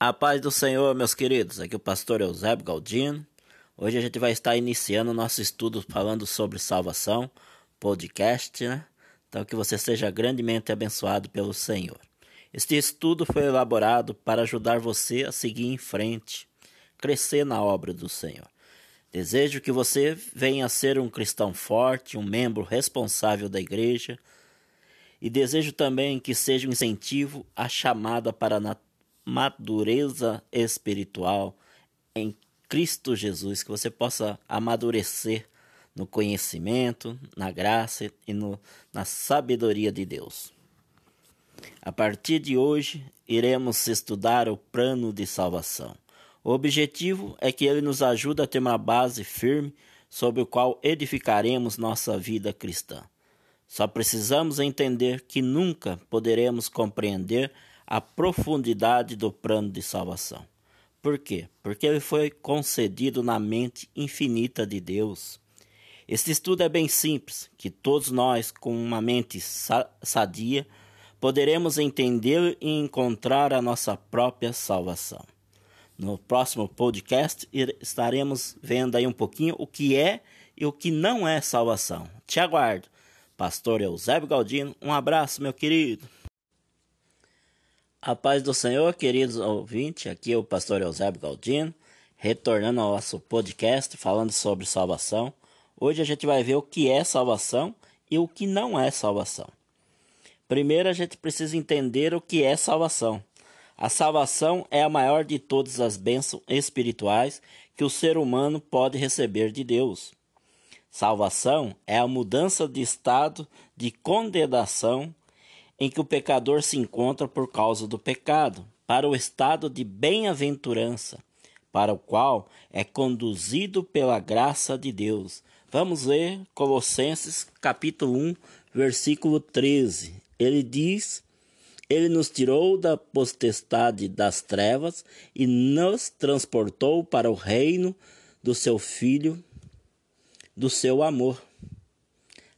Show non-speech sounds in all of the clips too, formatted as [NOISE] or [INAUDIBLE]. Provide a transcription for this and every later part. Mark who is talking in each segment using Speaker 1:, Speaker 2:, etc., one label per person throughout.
Speaker 1: A paz do Senhor, meus queridos. Aqui é o pastor Eusébio Galdino. Hoje a gente vai estar iniciando o nosso estudo falando sobre salvação, podcast, né? Então que você seja grandemente abençoado pelo Senhor. Este estudo foi elaborado para ajudar você a seguir em frente, crescer na obra do Senhor. Desejo que você venha a ser um cristão forte, um membro responsável da igreja, e desejo também que seja um incentivo à chamada para a madureza espiritual em Cristo Jesus, que você possa amadurecer no conhecimento, na graça e no, na sabedoria de Deus. A partir de hoje, iremos estudar o plano de salvação. O objetivo é que ele nos ajude a ter uma base firme sobre o qual edificaremos nossa vida cristã. Só precisamos entender que nunca poderemos compreender a profundidade do plano de salvação. Por quê? Porque ele foi concedido na mente infinita de Deus. Este estudo é bem simples, que todos nós, com uma mente sadia, poderemos entender e encontrar a nossa própria salvação. No próximo podcast estaremos vendo aí um pouquinho o que é e o que não é salvação. Te aguardo. Pastor Eusébio Galdino, um abraço, meu querido. A paz do Senhor, queridos ouvintes, aqui é o pastor Eusébio Galdino, retornando ao nosso podcast falando sobre salvação. Hoje a gente vai ver o que é salvação e o que não é salvação. Primeiro a gente precisa entender o que é salvação. A salvação é a maior de todas as bênçãos espirituais que o ser humano pode receber de Deus. Salvação é a mudança de estado de condenação em que o pecador se encontra por causa do pecado, para o estado de bem-aventurança, para o qual é conduzido pela graça de Deus. Vamos ler Colossenses capítulo 1, versículo 13. Ele diz: Ele nos tirou da potestade das trevas e nos transportou para o reino do seu filho, do seu amor.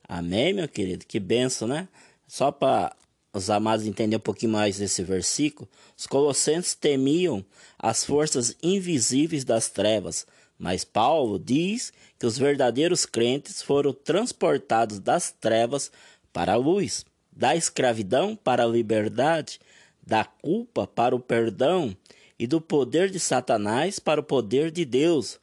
Speaker 1: Amém, meu querido? Que benção, né? Só para os amados entendem um pouquinho mais esse versículo, os colossenses temiam as forças invisíveis das trevas, mas Paulo diz que os verdadeiros crentes foram transportados das trevas para a luz, da escravidão para a liberdade, da culpa para o perdão e do poder de Satanás para o poder de Deus.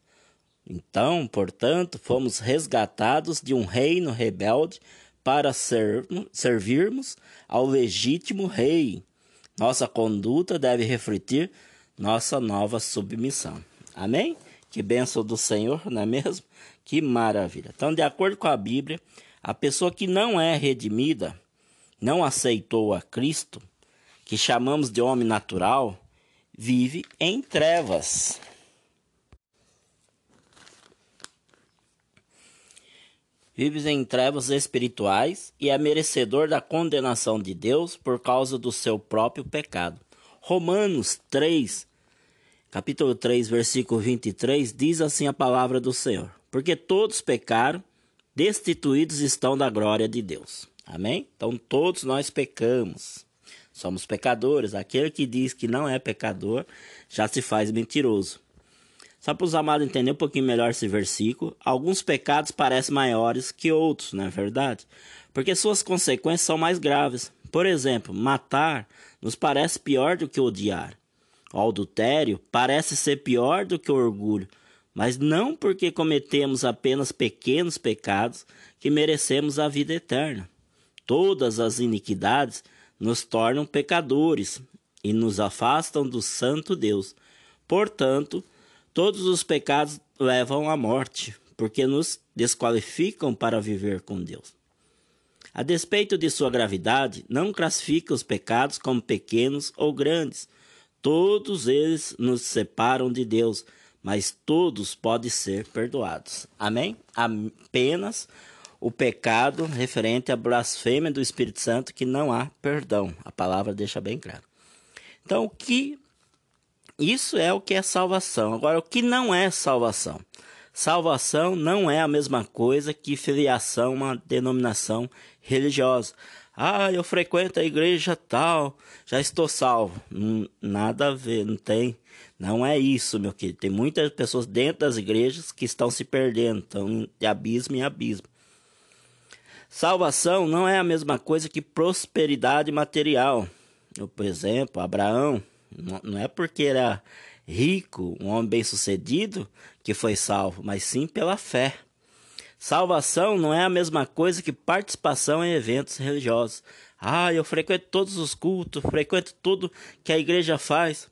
Speaker 1: Então, portanto, fomos resgatados de um reino rebelde para ser, servirmos ao legítimo rei. Nossa conduta deve refletir nossa nova submissão. Amém? Que bênção do Senhor, não é mesmo? Que maravilha. Então, de acordo com a Bíblia, a pessoa que não é redimida, não aceitou a Cristo, que chamamos de homem natural, vive em trevas. Vives em trevas espirituais e é merecedor da condenação de Deus por causa do seu próprio pecado. Romanos 3, capítulo 3, versículo 23, diz assim a palavra do Senhor: Porque todos pecaram, destituídos estão da glória de Deus. Amém? Então todos nós pecamos. Somos pecadores. Aquele que diz que não é pecador já se faz mentiroso. Só para os amados entenderem um pouquinho melhor esse versículo, alguns pecados parecem maiores que outros, não é verdade? Porque suas consequências são mais graves. Por exemplo, matar nos parece pior do que odiar. O adultério parece ser pior do que o orgulho, mas não porque cometemos apenas pequenos pecados que merecemos a vida eterna. Todas as iniquidades nos tornam pecadores e nos afastam do Santo Deus. Portanto, Todos os pecados levam à morte, porque nos desqualificam para viver com Deus. A despeito de sua gravidade, não classifica os pecados como pequenos ou grandes. Todos eles nos separam de Deus, mas todos podem ser perdoados. Amém? Apenas o pecado referente à blasfêmia do Espírito Santo que não há perdão. A palavra deixa bem claro. Então, o que isso é o que é salvação. Agora, o que não é salvação? Salvação não é a mesma coisa que filiação uma denominação religiosa. Ah, eu frequento a igreja tal, já estou salvo. Hum, nada a ver, não tem. Não é isso, meu querido. Tem muitas pessoas dentro das igrejas que estão se perdendo, estão de abismo em abismo. Salvação não é a mesma coisa que prosperidade material. Eu, por exemplo, Abraão, não é porque era rico, um homem bem-sucedido, que foi salvo, mas sim pela fé. Salvação não é a mesma coisa que participação em eventos religiosos. Ah, eu frequento todos os cultos, frequento tudo que a igreja faz.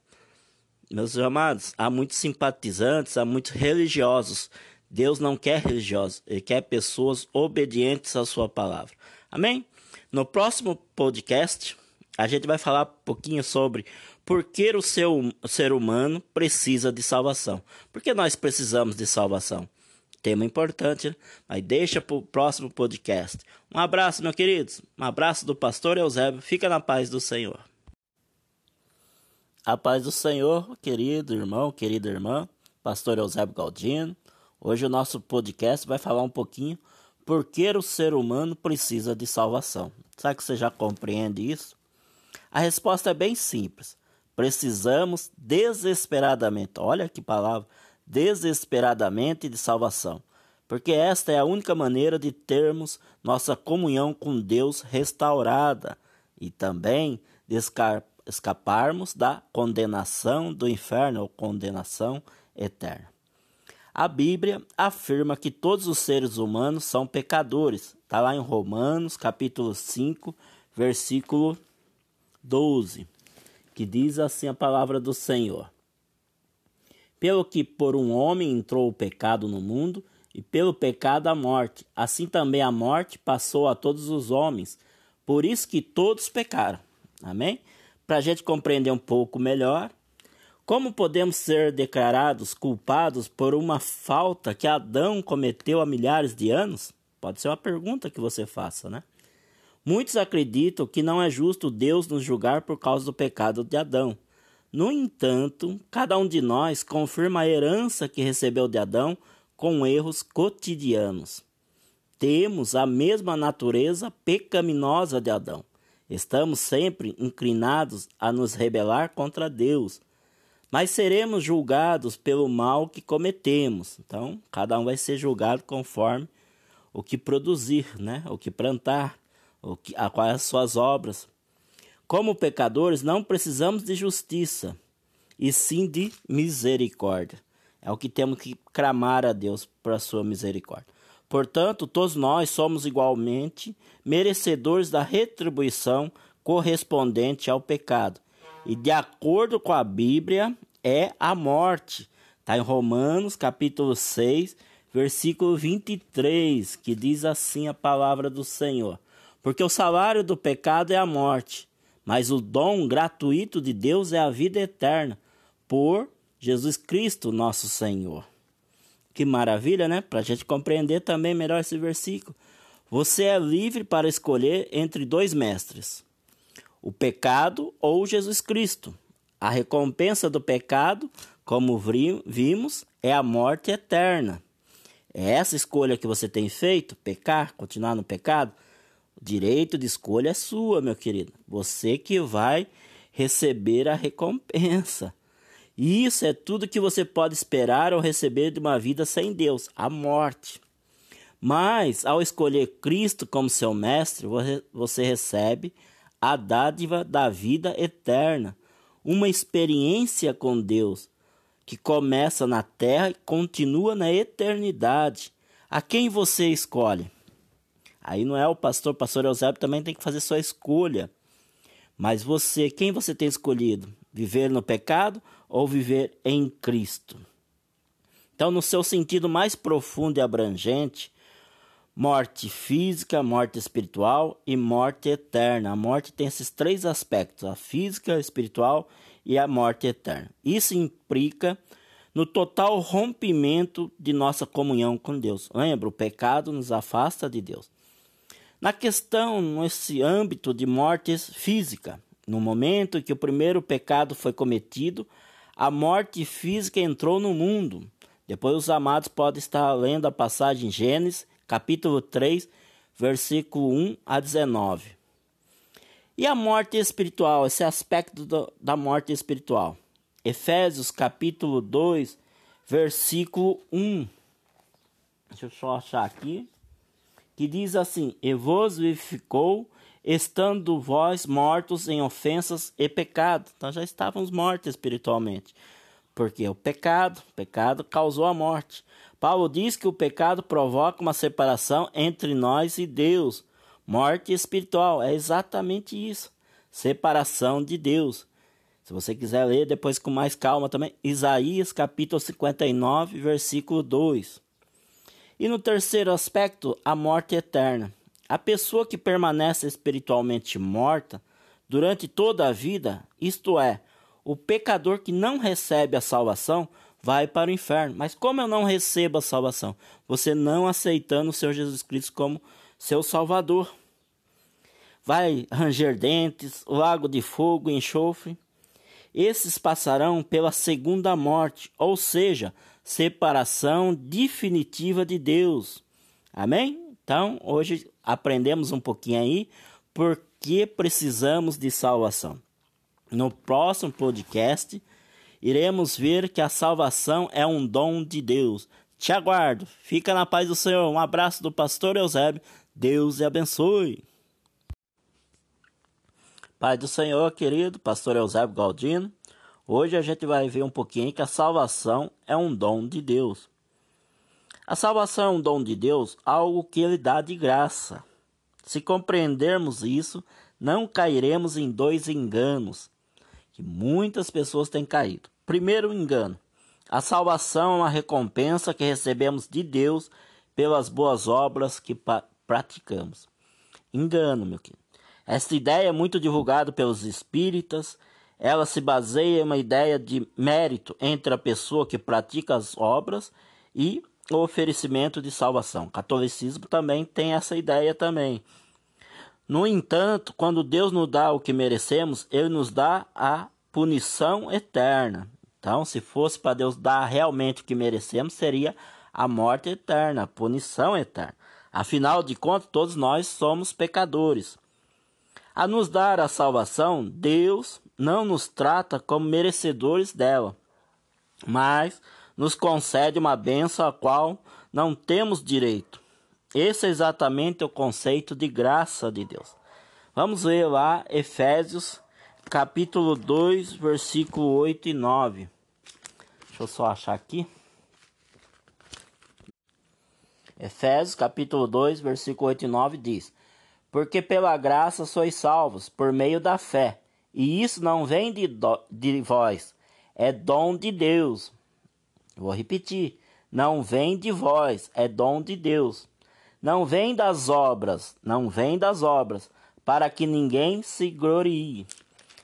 Speaker 1: Meus amados, há muitos simpatizantes, há muitos religiosos. Deus não quer religiosos, Ele quer pessoas obedientes à Sua palavra. Amém? No próximo podcast, a gente vai falar um pouquinho sobre por que o, seu, ser humano precisa de salvação. Por que nós precisamos de salvação? tema importante, né? mas deixa para o próximo podcast. Um abraço, meus queridos. Um abraço do pastor Eusébio. Fica na paz do Senhor. A paz do Senhor, querido irmão, querida irmã, pastor Eusébio Galdino. Hoje o nosso podcast vai falar um pouquinho por que o ser humano precisa de salvação. Será que você já compreende isso? A resposta é bem simples. Precisamos desesperadamente, olha que palavra, desesperadamente de salvação, porque esta é a única maneira de termos nossa comunhão com Deus restaurada e também de escaparmos da condenação do inferno ou condenação eterna. A Bíblia afirma que todos os seres humanos são pecadores. Está lá em Romanos, capítulo 5, versículo 12, que diz assim a palavra do Senhor. Pelo que por um homem entrou o pecado no mundo, e pelo pecado a morte. Assim também a morte passou a todos os homens, por isso que todos pecaram. Amém? Para a gente compreender um pouco melhor, como podemos ser declarados culpados por uma falta que Adão cometeu há milhares de anos? Pode ser uma pergunta que você faça, né? Muitos acreditam que não é justo Deus nos julgar por causa do pecado de Adão. No entanto, cada um de nós confirma a herança que recebeu de Adão com erros cotidianos. Temos a mesma natureza pecaminosa de Adão. Estamos sempre inclinados a nos rebelar contra Deus, mas seremos julgados pelo mal que cometemos. Então, cada um vai ser julgado conforme o que produzir, né? O que plantar, o que, a quais as suas obras. Como pecadores, não precisamos de justiça, e sim de misericórdia. É o que temos que clamar a Deus para sua misericórdia. Portanto, todos nós somos igualmente merecedores da retribuição correspondente ao pecado. E de acordo com a Bíblia, é a morte. Está em Romanos, capítulo 6, versículo 23, que diz assim a palavra do Senhor: Porque o salário do pecado é a morte, mas o dom gratuito de Deus é a vida eterna, por Jesus Cristo, nosso Senhor. Que maravilha, né? Para a gente compreender também melhor esse versículo. Você é livre para escolher entre dois mestres: o pecado ou Jesus Cristo. A recompensa do pecado, como vimos, é a morte eterna. É essa escolha que você tem feito, pecar, continuar no pecado, direito de escolha é sua, meu querido. Você que vai receber a recompensa. Isso é tudo que você pode esperar ou receber de uma vida sem Deus, a morte. Mas, ao escolher Cristo como seu mestre, você recebe a dádiva da vida eterna, uma experiência com Deus que começa na terra e continua na eternidade. A quem você escolhe? Aí não é o pastor, o pastor Eusébio também tem que fazer sua escolha. Mas você, quem você tem escolhido? Viver no pecado ou viver em Cristo? Então, no seu sentido mais profundo e abrangente, morte física, morte espiritual e morte eterna. A morte tem esses três aspectos: a física, a espiritual e a morte eterna. Isso implica no total rompimento de nossa comunhão com Deus. Lembra, o pecado nos afasta de Deus. Na questão, nesse âmbito de mortes física, no momento que o primeiro pecado foi cometido, a morte física entrou no mundo. Depois os amados podem estar lendo a passagem em Gênesis, capítulo 3, versículo 1 a 19. E a morte espiritual, esse aspecto do, da morte espiritual. Efésios capítulo 2, versículo 1. Deixa eu só achar aqui. Que diz assim: E vos vivificou, estando vós mortos em ofensas e pecado. Então já estávamos mortos espiritualmente. Porque o pecado, o pecado causou a morte. Paulo diz que o pecado provoca uma separação entre nós e Deus Morte espiritual é exatamente isso. Separação de Deus. Se você quiser ler depois com mais calma também, Isaías capítulo 59, versículo 2. E no terceiro aspecto, a morte eterna. A pessoa que permanece espiritualmente morta durante toda a vida, isto é, o pecador que não recebe a salvação, vai para o inferno. Mas como eu não recebo a salvação? Você não aceitando o Senhor Jesus Cristo como seu Salvador. Vai ranger dentes, lago de fogo enxofre. Esses passarão pela segunda morte, ou seja, separação definitiva de Deus. Amém? Então, hoje aprendemos um pouquinho aí por que precisamos de salvação. No próximo podcast, iremos ver que a salvação é um dom de Deus. Te aguardo. Fica na paz do Senhor. Um abraço do pastor Eusébio. Deus te abençoe. Pai do Senhor, querido, pastor Eusébio Galdino, hoje a gente vai ver um pouquinho que a salvação é um dom de Deus. A salvação é um dom de Deus, algo que Ele dá de graça. Se compreendermos isso, não cairemos em dois enganos que muitas pessoas têm caído. Primeiro engano: a salvação é uma recompensa que recebemos de Deus pelas boas obras que praticamos. Engano, meu querido. Esta ideia é muito divulgada pelos espíritas. Ela se baseia em uma ideia de mérito entre a pessoa que pratica as obras e o oferecimento de salvação. O catolicismo também tem essa ideia também. No entanto, quando Deus nos dá o que merecemos, ele nos dá a punição eterna. Então, se fosse para Deus dar realmente o que merecemos, seria a morte eterna, a punição eterna. Afinal de contas, todos nós somos pecadores. A nos dar a salvação, Deus não nos trata como merecedores dela, mas nos concede uma benção a qual não temos direito. Esse é exatamente o conceito de graça de Deus. Vamos ver lá Efésios capítulo 2, versículo 8 e 9. Deixa eu só achar aqui. Efésios capítulo 2, versículo 8 e 9 diz: Porque pela graça sois salvos, por meio da fé, e isso não vem de, do, de vós, é dom de Deus. Vou repetir: não vem de vós, é dom de Deus. Não vem das obras, não vem das obras, para que ninguém se glorie.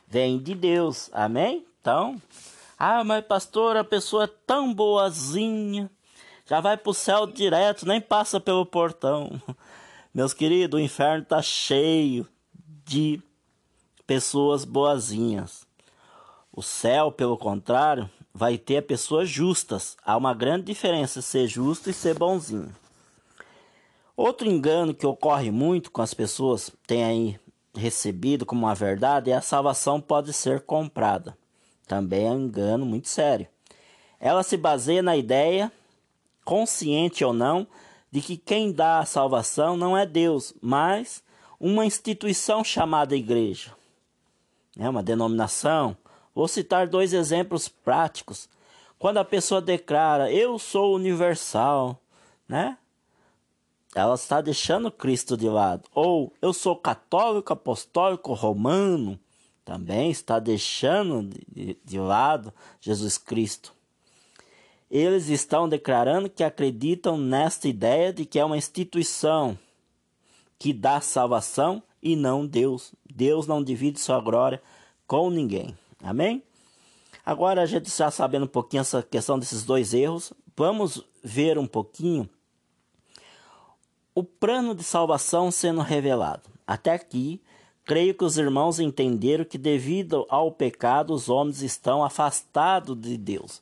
Speaker 1: Vem de Deus, amém? Então, ah, mas pastor, a pessoa é tão boazinha já vai para o céu direto, nem passa pelo portão. Meus queridos, o inferno está cheio de pessoas boazinhas. O céu, pelo contrário, vai ter pessoas justas. Há uma grande diferença ser justo e ser bonzinho. Outro engano que ocorre muito com as pessoas têm aí recebido como uma verdade é a salvação pode ser comprada. Também é um engano muito sério. Ela se baseia na ideia consciente ou não, de que quem dá a salvação não é Deus, mas uma instituição chamada igreja. É uma denominação. Vou citar dois exemplos práticos. Quando a pessoa declara, eu sou universal, né? Ela está deixando Cristo de lado. Ou eu sou católico, apostólico, romano, também está deixando de, de lado Jesus Cristo. Eles estão declarando que acreditam nesta ideia de que é uma instituição que dá salvação e não Deus. Deus não divide sua glória com ninguém. Amém? Agora a gente já sabendo um pouquinho essa questão desses dois erros, vamos ver um pouquinho o plano de salvação sendo revelado. Até aqui, creio que os irmãos entenderam que devido ao pecado os homens estão afastados de Deus.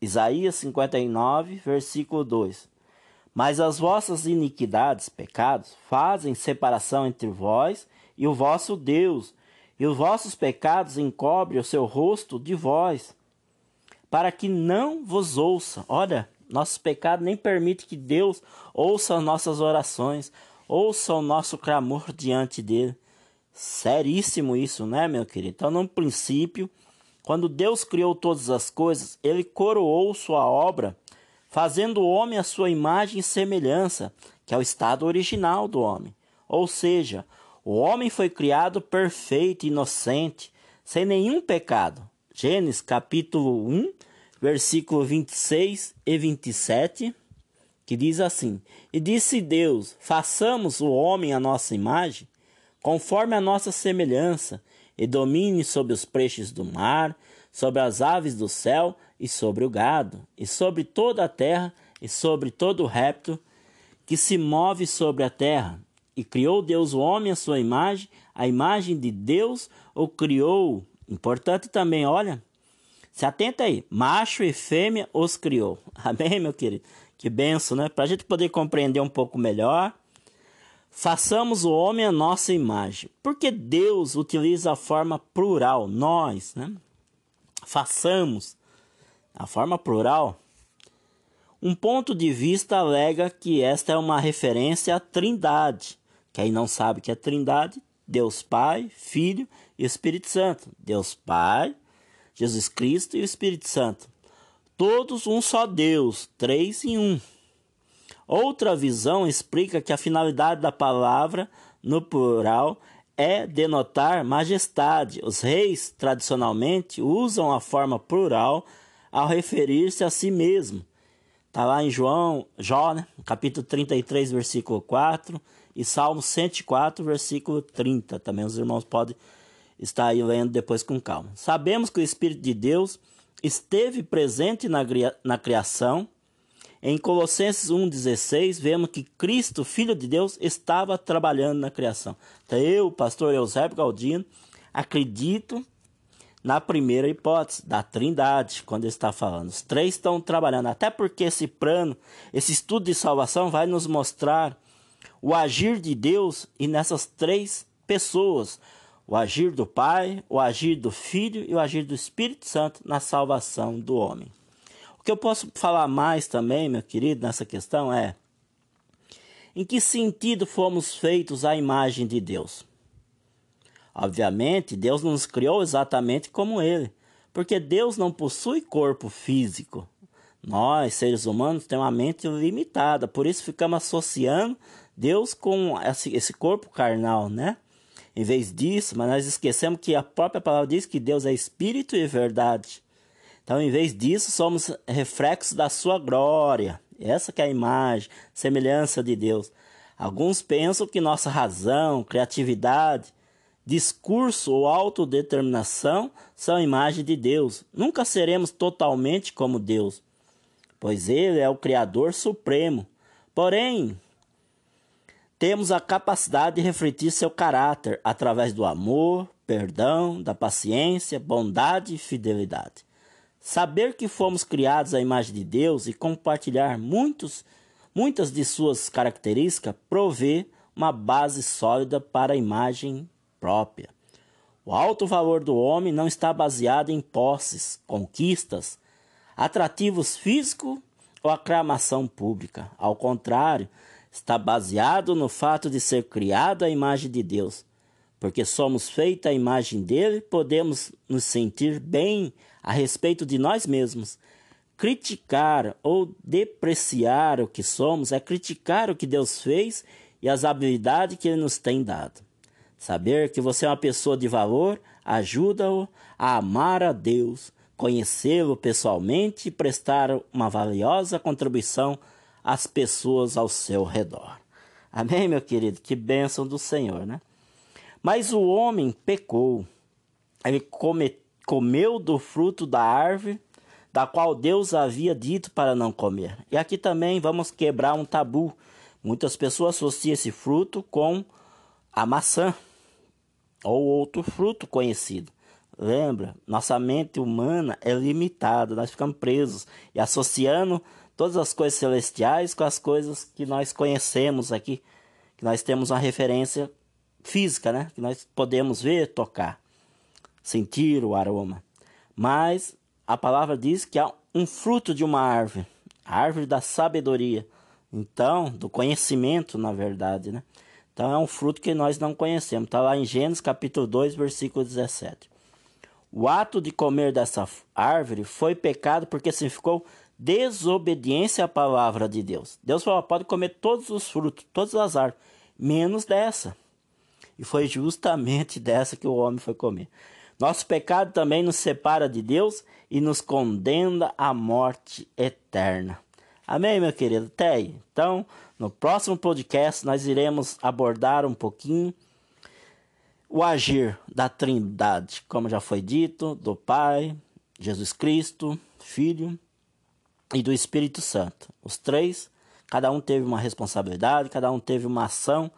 Speaker 1: Isaías 59, versículo 2. Mas as vossas iniquidades, pecados, fazem separação entre vós e o vosso Deus, e os vossos pecados encobre o seu rosto de vós, para que não vos ouça. Olha, nosso pecado nem permite que Deus ouça as nossas orações, ouça o nosso clamor diante dele. Seríssimo isso, né, meu querido? Então, no princípio, quando Deus criou todas as coisas, ele coroou sua obra, fazendo o homem a sua imagem e semelhança, que é o estado original do homem. Ou seja, o homem foi criado perfeito, inocente, sem nenhum pecado. Gênesis capítulo 1, versículo 26 e 27, que diz assim: E disse Deus: Façamos o homem a nossa imagem, conforme a nossa semelhança, e domine sobre os peixes do mar, sobre as aves do céu e sobre o gado, e sobre toda a terra e sobre todo o réptil que se move sobre a terra. E criou Deus o homem à sua imagem, a imagem de Deus o criou. Importante também, olha, se atenta aí, macho e fêmea os criou. [LAUGHS] Amém, meu querido? Que benção, né? Para a gente poder compreender um pouco melhor, façamos o homem a nossa imagem. Porque Deus utiliza a forma plural, nós, né? Façamos a forma plural um ponto de vista alega que esta é uma referência à Trindade. Quem não sabe que é Trindade, Deus Pai, Filho e Espírito Santo. Deus Pai, Jesus Cristo e o Espírito Santo. Todos um só Deus, três em um. Outra visão explica que a finalidade da palavra no plural é denotar majestade. Os reis tradicionalmente usam a forma plural ao referir-se a si mesmo. Está lá em João, Jó, né? capítulo 33, versículo 4, e Salmo 104, versículo 30. Também os irmãos podem estar aí lendo depois com calma. Sabemos que o Espírito de Deus esteve presente na, na criação. Em Colossenses 1,16, vemos que Cristo, Filho de Deus, estava trabalhando na criação. Então, eu, pastor Eusébio Galdino, acredito na primeira hipótese, da trindade, quando ele está falando. Os três estão trabalhando, até porque esse plano, esse estudo de salvação vai nos mostrar o agir de Deus e nessas três pessoas. O agir do Pai, o agir do Filho e o agir do Espírito Santo na salvação do homem. Que eu posso falar mais também, meu querido, nessa questão é: em que sentido fomos feitos à imagem de Deus? Obviamente, Deus nos criou exatamente como Ele, porque Deus não possui corpo físico. Nós, seres humanos, temos uma mente limitada, por isso ficamos associando Deus com esse corpo carnal, né? Em vez disso, mas nós esquecemos que a própria palavra diz que Deus é espírito e verdade. Então, em vez disso, somos reflexos da sua glória. Essa que é a imagem, semelhança de Deus. Alguns pensam que nossa razão, criatividade discurso ou autodeterminação são imagem de Deus. Nunca seremos totalmente como Deus, pois Ele é o Criador Supremo. Porém, temos a capacidade de refletir seu caráter através do amor, perdão, da paciência, bondade e fidelidade. Saber que fomos criados à imagem de Deus e compartilhar muitos, muitas de suas características provê uma base sólida para a imagem própria. O alto valor do homem não está baseado em posses, conquistas, atrativos físicos ou aclamação pública. Ao contrário, está baseado no fato de ser criado à imagem de Deus. Porque somos feitos à imagem dele, podemos nos sentir bem a respeito de nós mesmos. Criticar ou depreciar o que somos é criticar o que Deus fez e as habilidades que ele nos tem dado. Saber que você é uma pessoa de valor ajuda-o a amar a Deus, conhecê-lo pessoalmente e prestar uma valiosa contribuição às pessoas ao seu redor. Amém, meu querido? Que bênção do Senhor, né? Mas o homem pecou. Ele come, comeu do fruto da árvore da qual Deus havia dito para não comer. E aqui também vamos quebrar um tabu. Muitas pessoas associam esse fruto com a maçã ou outro fruto conhecido. Lembra, nossa mente humana é limitada, nós ficamos presos e associando todas as coisas celestiais com as coisas que nós conhecemos aqui, que nós temos uma referência física, né? Que nós podemos ver, tocar, sentir o aroma. Mas a palavra diz que há um fruto de uma árvore, a árvore da sabedoria. Então, do conhecimento, na verdade, né? Então é um fruto que nós não conhecemos. Está lá em Gênesis capítulo 2, versículo 17. O ato de comer dessa árvore foi pecado porque significou desobediência à palavra de Deus. Deus falou: pode comer todos os frutos, todas as árvores, menos dessa. E foi justamente [LAUGHS] dessa que o homem foi comer. Nosso pecado também nos separa de Deus e nos condena à morte eterna. Amém, meu querido? Até aí. Então, no próximo podcast, nós iremos abordar um pouquinho o agir da Trindade, como já foi dito, do Pai, Jesus Cristo, Filho e do Espírito Santo. Os três, cada um teve uma responsabilidade, cada um teve uma ação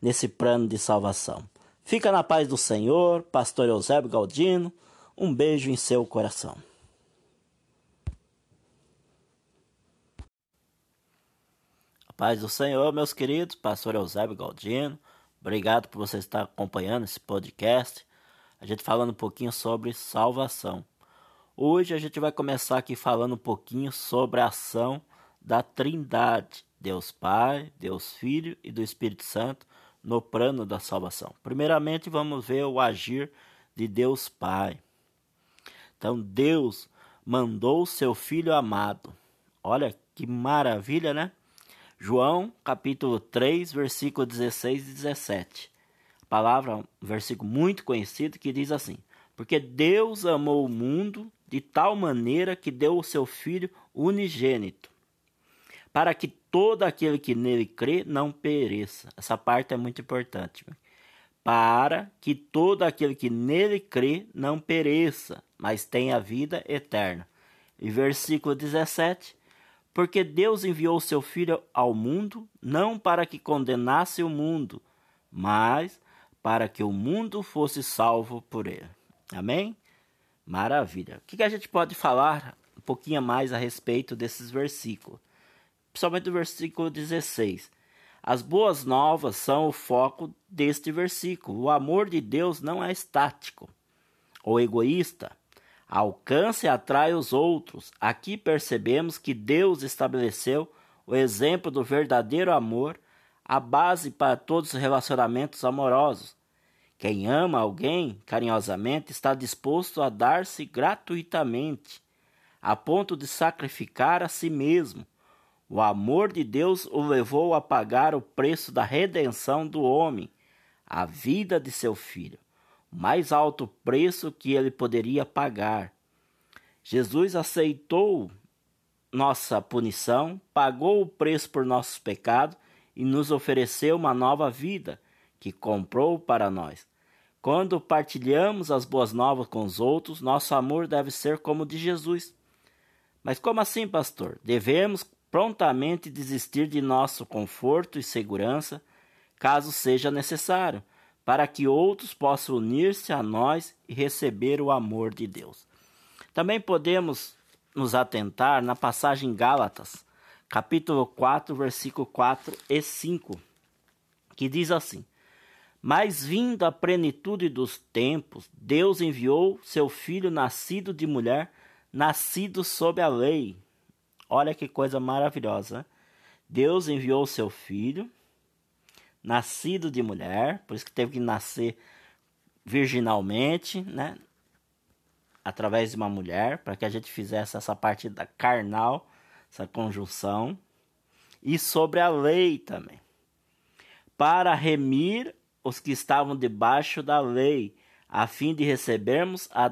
Speaker 1: nesse plano de salvação. Fica na paz do Senhor, Pastor Eusébio Galdino. Um beijo em seu coração. Paz do Senhor, meus queridos, Pastor Eusébio Galdino. Obrigado por você estar acompanhando esse podcast. A gente falando um pouquinho sobre salvação. Hoje a gente vai começar aqui falando um pouquinho sobre a ação da Trindade, Deus Pai, Deus Filho e do Espírito Santo no plano da salvação. Primeiramente, vamos ver o agir de Deus Pai. Então, Deus mandou o seu filho amado. Olha que maravilha, né? João, capítulo 3, versículo 16 e 17. A palavra, um versículo muito conhecido que diz assim: Porque Deus amou o mundo de tal maneira que deu o seu Filho unigênito, para que todo aquele que nele crê não pereça. Essa parte é muito importante. Para que todo aquele que nele crê não pereça, mas tenha vida eterna. E versículo 17: porque Deus enviou seu Filho ao mundo não para que condenasse o mundo, mas para que o mundo fosse salvo por ele. Amém? Maravilha. O que a gente pode falar um pouquinho mais a respeito desses versículos? Principalmente do versículo 16. As boas novas são o foco deste versículo. O amor de Deus não é estático ou egoísta alcança e atrai os outros. Aqui percebemos que Deus estabeleceu o exemplo do verdadeiro amor, a base para todos os relacionamentos amorosos. Quem ama alguém carinhosamente está disposto a dar-se gratuitamente, a ponto de sacrificar a si mesmo. O amor de Deus o levou a pagar o preço da redenção do homem, a vida de seu filho mais alto preço que ele poderia pagar. Jesus aceitou nossa punição, pagou o preço por nossos pecados e nos ofereceu uma nova vida que comprou para nós. Quando partilhamos as boas novas com os outros, nosso amor deve ser como o de Jesus. Mas como assim, pastor? Devemos prontamente desistir de nosso conforto e segurança, caso seja necessário para que outros possam unir-se a nós e receber o amor de Deus. Também podemos nos atentar na passagem Gálatas, capítulo 4, versículo 4 e 5, que diz assim: Mas vindo a plenitude dos tempos, Deus enviou seu filho nascido de mulher, nascido sob a lei. Olha que coisa maravilhosa. Deus enviou seu filho nascido de mulher, por isso que teve que nascer virginalmente, né? Através de uma mulher, para que a gente fizesse essa parte da carnal, essa conjunção. E sobre a lei também. Para remir os que estavam debaixo da lei, a fim de recebermos a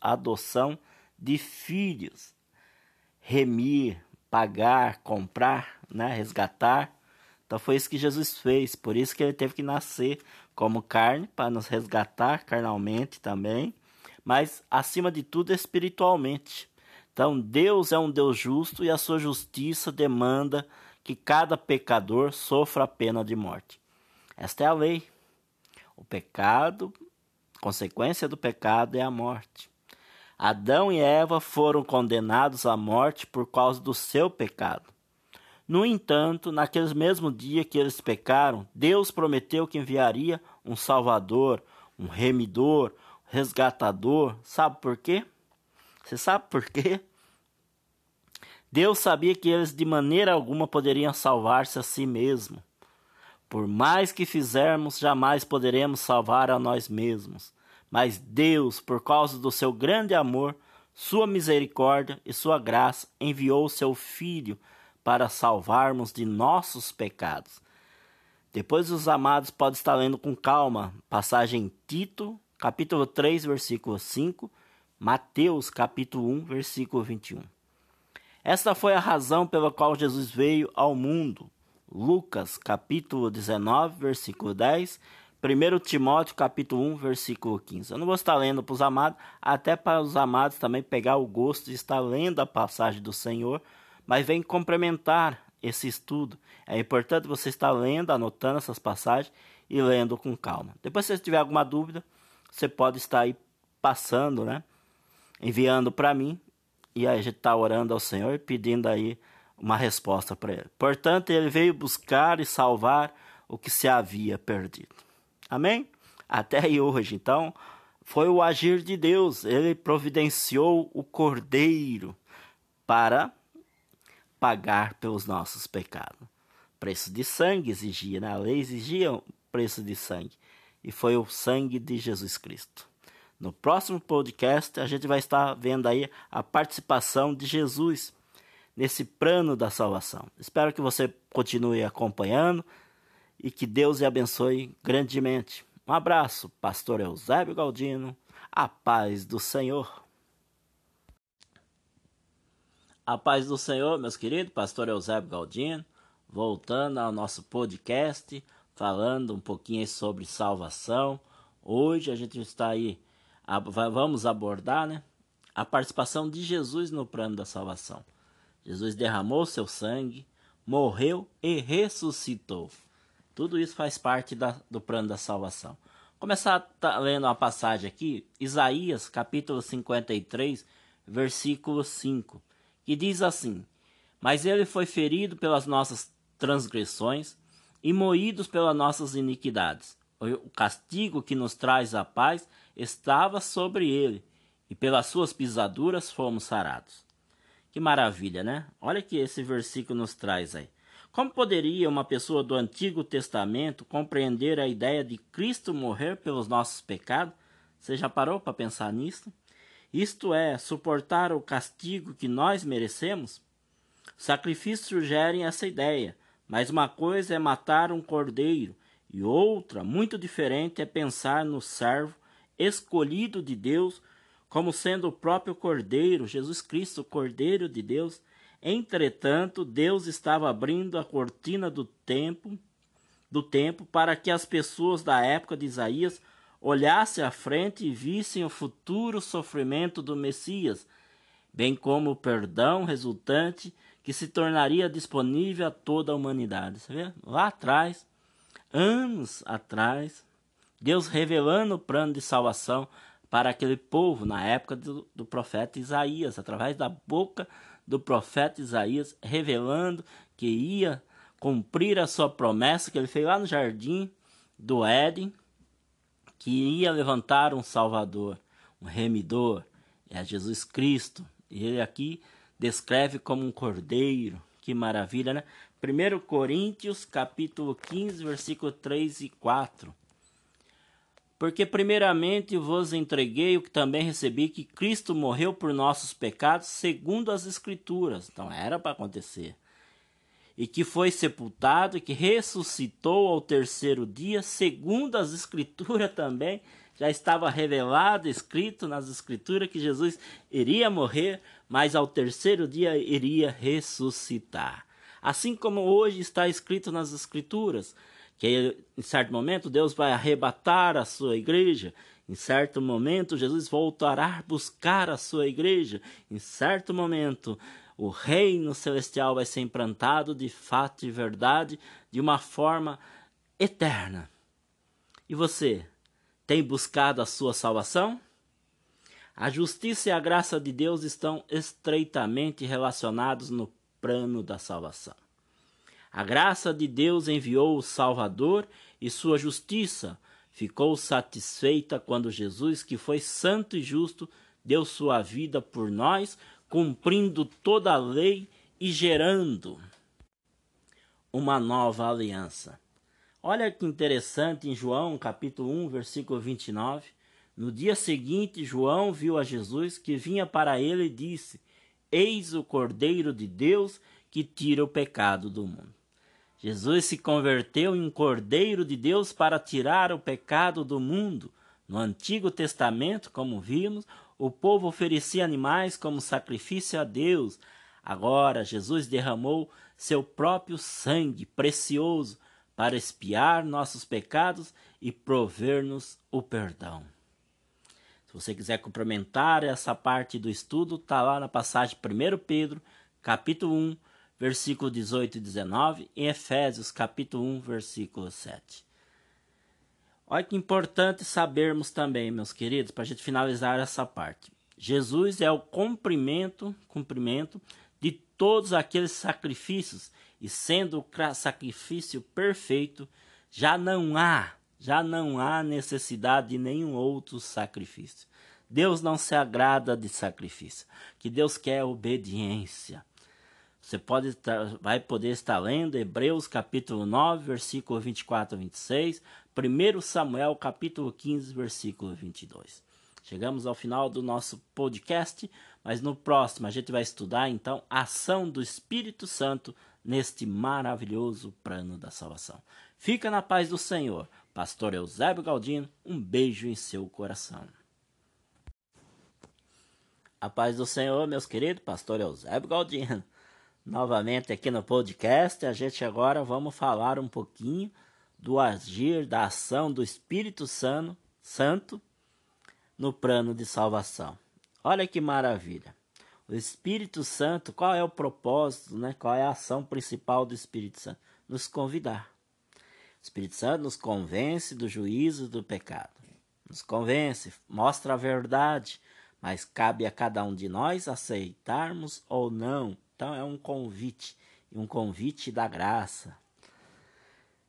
Speaker 1: adoção de filhos. Remir, pagar, comprar, né? resgatar então foi isso que Jesus fez, por isso que ele teve que nascer como carne para nos resgatar carnalmente também, mas acima de tudo espiritualmente. Então Deus é um Deus justo e a sua justiça demanda que cada pecador sofra a pena de morte. Esta é a lei. O pecado, consequência do pecado é a morte. Adão e Eva foram condenados à morte por causa do seu pecado. No entanto, naqueles mesmos dias que eles pecaram, Deus prometeu que enviaria um salvador, um remidor, resgatador. Sabe por quê? Você sabe por quê? Deus sabia que eles de maneira alguma poderiam salvar-se a si mesmo. Por mais que fizermos, jamais poderemos salvar a nós mesmos. Mas Deus, por causa do seu grande amor, sua misericórdia e sua graça, enviou seu Filho para salvarmos de nossos pecados. Depois os amados podem estar lendo com calma, passagem em Tito, capítulo 3, versículo 5, Mateus, capítulo 1, versículo 21. Esta foi a razão pela qual Jesus veio ao mundo. Lucas, capítulo 19, versículo 10, 1 Timóteo, capítulo 1, versículo 15. Eu não vou estar lendo para os amados, até para os amados também pegar o gosto de estar lendo a passagem do Senhor, mas vem complementar esse estudo. É importante você estar lendo, anotando essas passagens e lendo com calma. Depois, se você tiver alguma dúvida, você pode estar aí passando, né? Enviando para mim e aí a gente está orando ao Senhor pedindo aí uma resposta para ele. Portanto, ele veio buscar e salvar o que se havia perdido. Amém? Até aí hoje, então, foi o agir de Deus. Ele providenciou o cordeiro para pagar pelos nossos pecados. Preço de sangue exigia, né? A lei exigia preço de sangue. E foi o sangue de Jesus Cristo. No próximo podcast, a gente vai estar vendo aí a participação de Jesus nesse plano da salvação. Espero que você continue acompanhando e que Deus lhe abençoe grandemente. Um abraço, Pastor Eusébio Galdino. A paz do Senhor. A paz do Senhor, meus queridos, pastor Eusébio Galdino, voltando ao nosso podcast, falando um pouquinho sobre salvação. Hoje a gente está aí, vamos abordar, né, a participação de Jesus no plano da salvação. Jesus derramou seu sangue, morreu e ressuscitou. Tudo isso faz parte da, do plano da salvação. Começar tá lendo uma passagem aqui, Isaías capítulo 53, versículo 5 que diz assim: Mas ele foi ferido pelas nossas transgressões e moídos pelas nossas iniquidades. O castigo que nos traz a paz estava sobre ele, e pelas suas pisaduras fomos sarados. Que maravilha, né? Olha que esse versículo nos traz aí. Como poderia uma pessoa do Antigo Testamento compreender a ideia de Cristo morrer pelos nossos pecados? Você já parou para pensar nisso? isto é, suportar o castigo que nós merecemos? Sacrifícios sugerem essa ideia, mas uma coisa é matar um cordeiro e outra, muito diferente, é pensar no servo escolhido de Deus como sendo o próprio Cordeiro, Jesus Cristo, o Cordeiro de Deus. Entretanto, Deus estava abrindo a cortina do tempo, do tempo para que as pessoas da época de Isaías olhasse à frente e vissem o futuro sofrimento do Messias, bem como o perdão resultante que se tornaria disponível a toda a humanidade. Você vê? Lá atrás, anos atrás, Deus revelando o plano de salvação para aquele povo na época do, do profeta Isaías, através da boca do profeta Isaías, revelando que ia cumprir a sua promessa que ele fez lá no jardim do Éden, que ia levantar um Salvador, um remidor, é Jesus Cristo. E ele aqui descreve como um cordeiro. Que maravilha, né? 1 Coríntios, capítulo 15, versículo 3 e 4. Porque primeiramente vos entreguei o que também recebi, que Cristo morreu por nossos pecados, segundo as Escrituras. Então era para acontecer e que foi sepultado e que ressuscitou ao terceiro dia, segundo as Escrituras [LAUGHS] também, já estava revelado, escrito nas Escrituras, que Jesus iria morrer, mas ao terceiro dia iria ressuscitar. Assim como hoje está escrito nas Escrituras, que em certo momento Deus vai arrebatar a sua igreja, em certo momento Jesus voltará a buscar a sua igreja, em certo momento o reino celestial vai ser implantado de fato e verdade, de uma forma eterna. E você tem buscado a sua salvação? A justiça e a graça de Deus estão estreitamente relacionados no plano da salvação. A graça de Deus enviou o Salvador e sua justiça ficou satisfeita quando Jesus, que foi santo e justo, deu sua vida por nós, cumprindo toda a lei e gerando uma nova aliança. Olha que interessante em João capítulo 1, versículo 29. No dia seguinte, João viu a Jesus que vinha para ele e disse: Eis o Cordeiro de Deus que tira o pecado do mundo. Jesus se converteu em um Cordeiro de Deus para tirar o pecado do mundo. No Antigo Testamento, como vimos, o povo oferecia animais como sacrifício a Deus. Agora, Jesus derramou seu próprio sangue precioso para expiar nossos pecados e prover-nos o perdão. Se você quiser complementar essa parte do estudo, está lá na passagem 1 Pedro, capítulo 1, versículo 18 e 19, e Efésios, capítulo 1, versículo 7. Olha que importante sabermos também, meus queridos, para a gente finalizar essa parte. Jesus é o cumprimento, cumprimento de todos aqueles sacrifícios, e sendo o sacrifício perfeito, já não há, já não há necessidade de nenhum outro sacrifício. Deus não se agrada de sacrifício, que Deus quer obediência. Você pode estar, vai poder estar lendo Hebreus capítulo 9, versículo 24 a 26, 1 Samuel capítulo 15, versículo 22. Chegamos ao final do nosso podcast, mas no próximo a gente vai estudar então a ação do Espírito Santo neste maravilhoso plano da salvação. Fica na paz do Senhor. Pastor Eusébio Galdino, um beijo em seu coração. A paz do Senhor, meus queridos, pastor Eusébio Galdino novamente aqui no podcast. A gente agora vamos falar um pouquinho do agir, da ação do Espírito Santo, Santo no plano de salvação. Olha que maravilha. O Espírito Santo, qual é o propósito, né? Qual é a ação principal do Espírito Santo? Nos convidar. O Espírito Santo nos convence do juízo do pecado. Nos convence, mostra a verdade, mas cabe a cada um de nós aceitarmos ou não então é um convite, um convite da graça.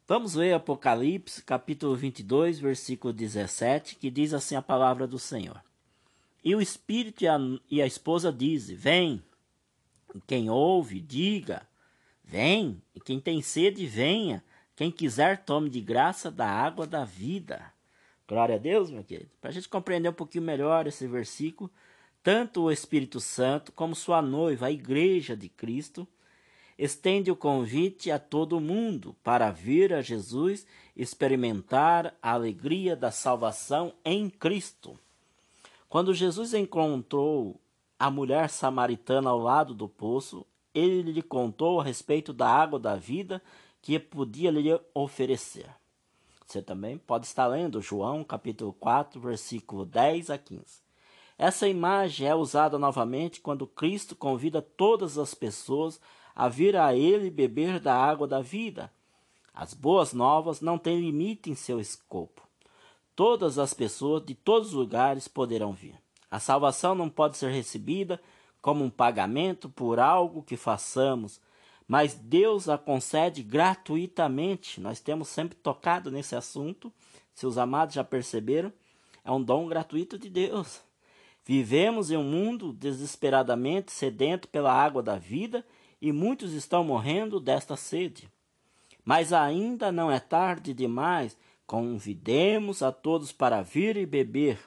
Speaker 1: Vamos ver Apocalipse, capítulo 22, versículo 17, que diz assim a palavra do Senhor. E o Espírito e a, e a esposa dizem: Vem. Quem ouve, diga: Vem. Quem tem sede, venha. Quem quiser, tome de graça da água da vida. Glória a Deus, meu querido. Para a gente compreender um pouquinho melhor esse versículo, tanto o Espírito Santo como sua noiva, a Igreja de Cristo, estende o convite a todo mundo para vir a Jesus experimentar a alegria da salvação em Cristo. Quando Jesus encontrou a mulher samaritana ao lado do poço, ele lhe contou a respeito da água da vida que podia lhe oferecer. Você também pode estar lendo João capítulo 4, versículo 10 a 15. Essa imagem é usada novamente quando Cristo convida todas as pessoas a vir a Ele beber da água da vida. As boas novas não têm limite em seu escopo. Todas as pessoas de todos os lugares poderão vir. A salvação não pode ser recebida como um pagamento por algo que façamos, mas Deus a concede gratuitamente. Nós temos sempre tocado nesse assunto. Se os amados já perceberam, é um dom gratuito de Deus. Vivemos em um mundo desesperadamente sedento pela água da vida e muitos estão morrendo desta sede. Mas ainda não é tarde demais. Convidemos a todos para vir e beber.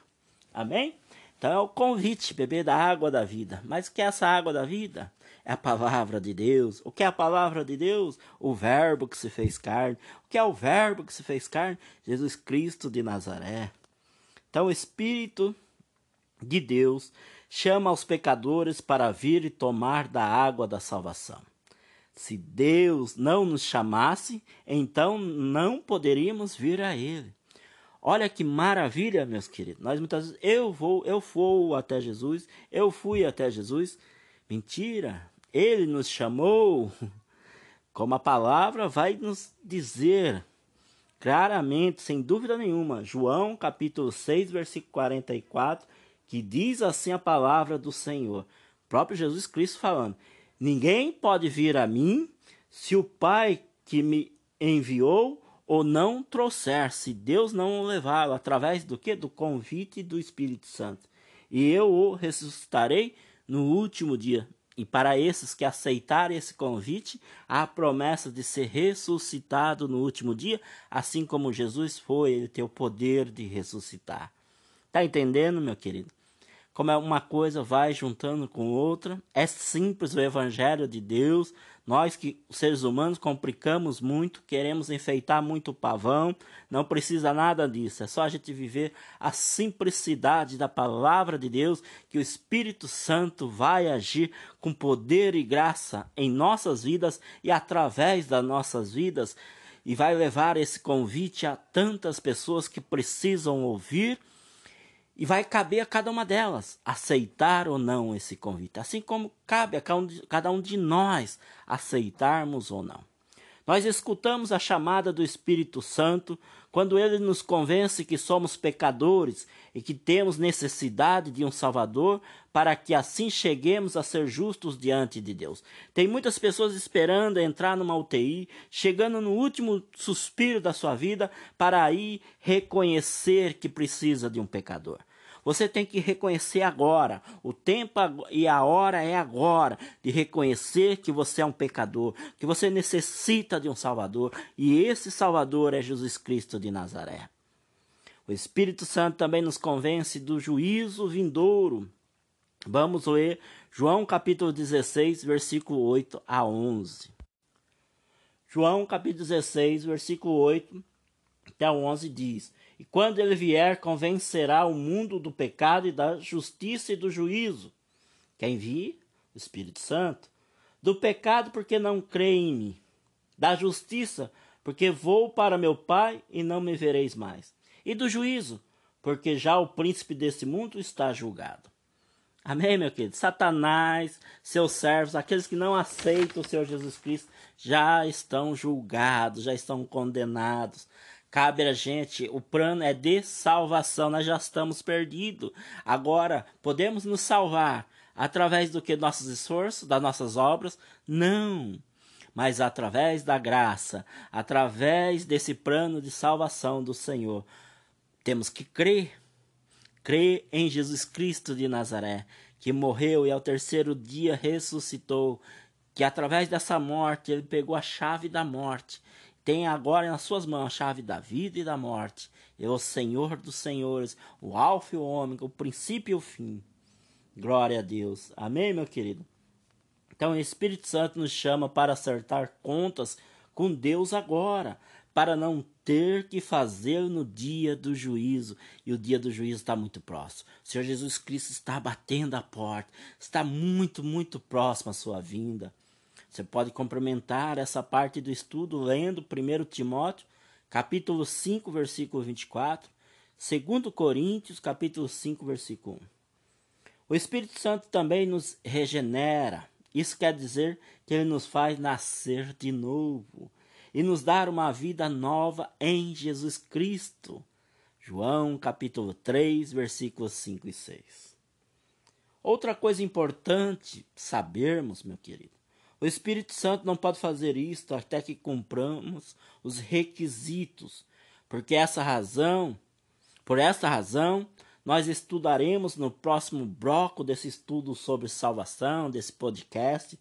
Speaker 1: Amém? Então é o convite, beber da água da vida. Mas o que é essa água da vida? É a palavra de Deus. O que é a palavra de Deus? O Verbo que se fez carne. O que é o Verbo que se fez carne? Jesus Cristo de Nazaré. Então o Espírito de Deus chama os pecadores para vir e tomar da água da salvação. Se Deus não nos chamasse, então não poderíamos vir a Ele. Olha que maravilha, meus queridos. Nós muitas vezes, eu vou, eu vou até Jesus, eu fui até Jesus. Mentira, Ele nos chamou. [LAUGHS] Como a palavra vai nos dizer claramente, sem dúvida nenhuma, João capítulo 6, versículo 44 que diz assim a palavra do Senhor. O próprio Jesus Cristo falando: Ninguém pode vir a mim se o Pai que me enviou ou não trouxer, se Deus não o levá-lo, através do que? Do convite do Espírito Santo. E eu o ressuscitarei no último dia. E para esses que aceitarem esse convite, há a promessa de ser ressuscitado no último dia, assim como Jesus foi, ele tem o poder de ressuscitar. Tá entendendo, meu querido? Como é uma coisa vai juntando com outra. É simples o evangelho de Deus. Nós que seres humanos complicamos muito, queremos enfeitar muito o pavão, não precisa nada disso. É só a gente viver a simplicidade da palavra de Deus, que o Espírito Santo vai agir com poder e graça em nossas vidas e através das nossas vidas e vai levar esse convite a tantas pessoas que precisam ouvir e vai caber a cada uma delas aceitar ou não esse convite, assim como cabe a cada um de nós aceitarmos ou não. Nós escutamos a chamada do Espírito Santo quando ele nos convence que somos pecadores e que temos necessidade de um Salvador para que assim cheguemos a ser justos diante de Deus. Tem muitas pessoas esperando entrar numa UTI, chegando no último suspiro da sua vida para aí reconhecer que precisa de um pecador. Você tem que reconhecer agora. O tempo e a hora é agora de reconhecer que você é um pecador, que você necessita de um Salvador, e esse Salvador é Jesus Cristo de Nazaré. O Espírito Santo também nos convence do juízo vindouro. Vamos ler João capítulo 16, versículo 8 a 11. João capítulo 16, versículo 8 até 11 diz: e quando ele vier, convencerá o mundo do pecado e da justiça e do juízo. Quem vi? O Espírito Santo. Do pecado, porque não crê em mim. Da justiça, porque vou para meu Pai e não me vereis mais. E do juízo, porque já o príncipe desse mundo está julgado. Amém, meu querido? Satanás, seus servos, aqueles que não aceitam o Senhor Jesus Cristo, já estão julgados, já estão condenados. Cabe a gente, o plano é de salvação, nós já estamos perdidos. Agora, podemos nos salvar através do que nossos esforços, das nossas obras? Não. Mas através da graça, através desse plano de salvação do Senhor. Temos que crer. Crer em Jesus Cristo de Nazaré, que morreu e ao terceiro dia ressuscitou, que através dessa morte ele pegou a chave da morte tem agora nas suas mãos a chave da vida e da morte. É o Senhor dos Senhores, o Alfa e o Ômega, o princípio e o fim. Glória a Deus. Amém, meu querido? Então, o Espírito Santo nos chama para acertar contas com Deus agora, para não ter que fazer no dia do juízo. E o dia do juízo está muito próximo. O Senhor Jesus Cristo está batendo a porta, está muito, muito próximo à sua vinda. Você pode complementar essa parte do estudo lendo 1 Timóteo, capítulo 5, versículo 24, 2 Coríntios, capítulo 5, versículo 1. O Espírito Santo também nos regenera. Isso quer dizer que ele nos faz nascer de novo e nos dar uma vida nova em Jesus Cristo. João capítulo 3, versículos 5 e 6. Outra coisa importante sabermos, meu querido, o Espírito Santo não pode fazer isto até que cumpramos os requisitos, porque essa razão, por essa razão, nós estudaremos no próximo bloco desse estudo sobre salvação, desse podcast,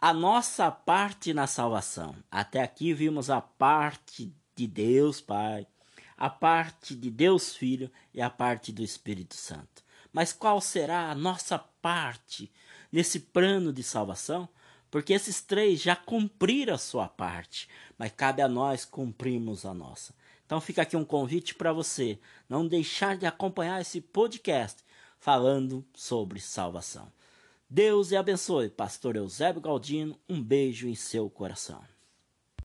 Speaker 1: a nossa parte na salvação. Até aqui vimos a parte de Deus Pai, a parte de Deus Filho e a parte do Espírito Santo. Mas qual será a nossa parte nesse plano de salvação? Porque esses três já cumpriram a sua parte, mas cabe a nós cumprirmos a nossa. Então fica aqui um convite para você não deixar de acompanhar esse podcast falando sobre salvação. Deus e abençoe, Pastor Eusébio Galdino. Um beijo em seu coração.